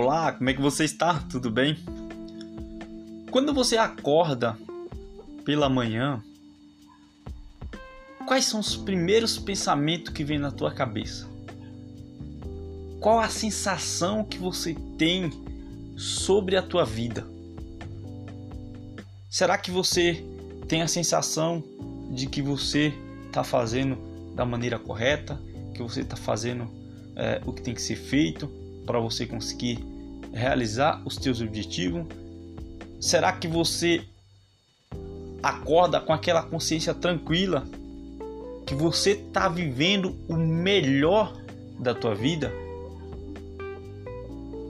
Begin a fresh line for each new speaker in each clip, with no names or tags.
Olá, como é que você está? Tudo bem? Quando você acorda pela manhã, quais são os primeiros pensamentos que vêm na tua cabeça? Qual a sensação que você tem sobre a tua vida? Será que você tem a sensação de que você está fazendo da maneira correta, que você está fazendo é, o que tem que ser feito para você conseguir realizar os teus objetivos? Será que você acorda com aquela consciência tranquila que você está vivendo o melhor da tua vida?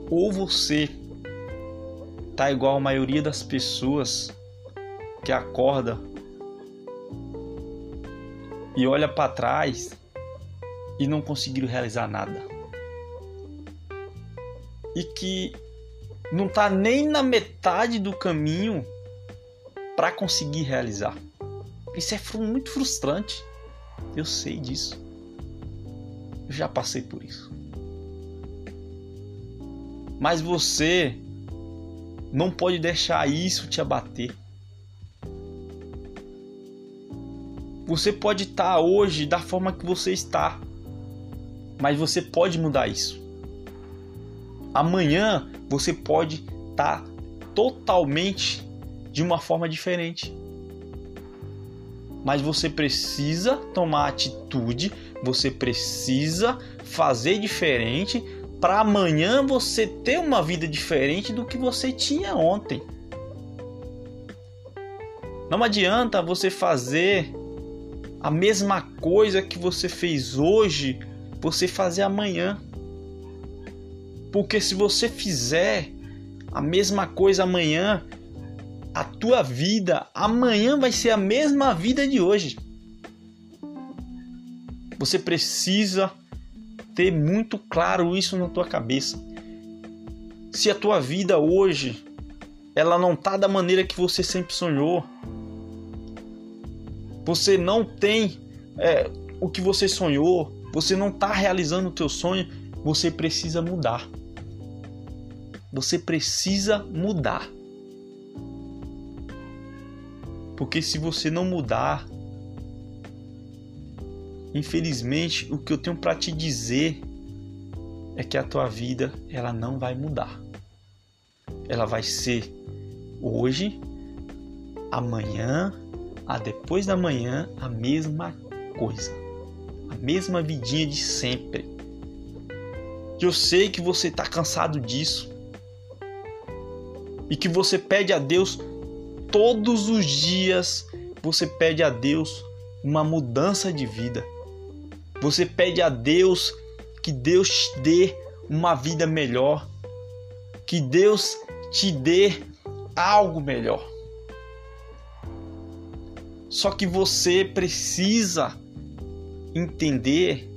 Ou você tá igual a maioria das pessoas que acorda e olha para trás e não conseguiram realizar nada. E que não tá nem na metade do caminho para conseguir realizar. Isso é muito frustrante. Eu sei disso. Eu já passei por isso. Mas você não pode deixar isso te abater. Você pode estar hoje da forma que você está, mas você pode mudar isso. Amanhã você pode estar totalmente de uma forma diferente. Mas você precisa tomar atitude, você precisa fazer diferente para amanhã você ter uma vida diferente do que você tinha ontem. Não adianta você fazer a mesma coisa que você fez hoje, você fazer amanhã. Porque se você fizer a mesma coisa amanhã, a tua vida amanhã vai ser a mesma vida de hoje. Você precisa ter muito claro isso na tua cabeça. Se a tua vida hoje ela não tá da maneira que você sempre sonhou, você não tem é, o que você sonhou, você não está realizando o teu sonho, você precisa mudar. Você precisa mudar. Porque se você não mudar, infelizmente, o que eu tenho para te dizer é que a tua vida ela não vai mudar. Ela vai ser hoje, amanhã a depois da manhã a mesma coisa, a mesma vidinha de sempre. Eu sei que você está cansado disso e que você pede a Deus todos os dias, você pede a Deus uma mudança de vida. Você pede a Deus que Deus te dê uma vida melhor, que Deus te dê algo melhor. Só que você precisa entender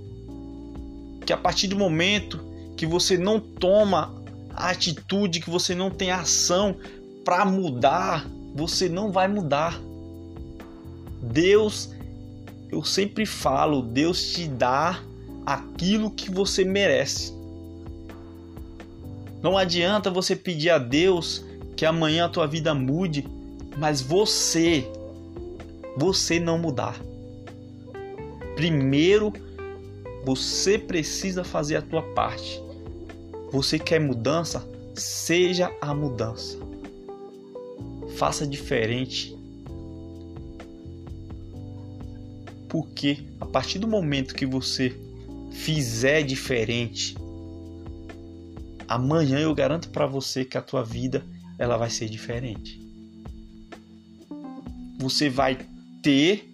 que a partir do momento que você não toma atitude, que você não tem ação para mudar, você não vai mudar. Deus, eu sempre falo, Deus te dá aquilo que você merece. Não adianta você pedir a Deus que amanhã a tua vida mude, mas você você não mudar. Primeiro, você precisa fazer a tua parte. Você quer mudança? Seja a mudança. Faça diferente. Porque a partir do momento que você fizer diferente, amanhã eu garanto para você que a tua vida ela vai ser diferente. Você vai ter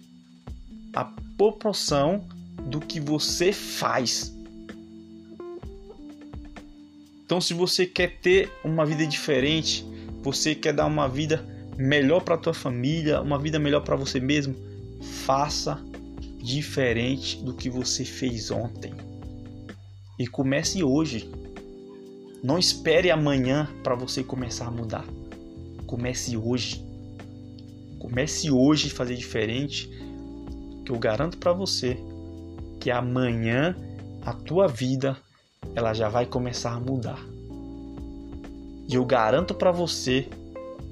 a proporção do que você faz. Então, se você quer ter uma vida diferente, você quer dar uma vida melhor para tua família, uma vida melhor para você mesmo, faça diferente do que você fez ontem. E comece hoje. Não espere amanhã para você começar a mudar. Comece hoje. Comece hoje a fazer diferente, que eu garanto para você que amanhã a tua vida ela já vai começar a mudar. E eu garanto para você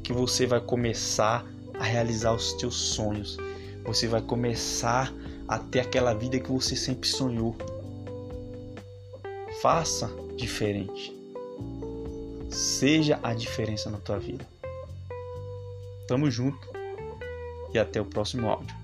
que você vai começar a realizar os teus sonhos. Você vai começar a ter aquela vida que você sempre sonhou. Faça diferente. Seja a diferença na tua vida. Tamo junto e até o próximo áudio.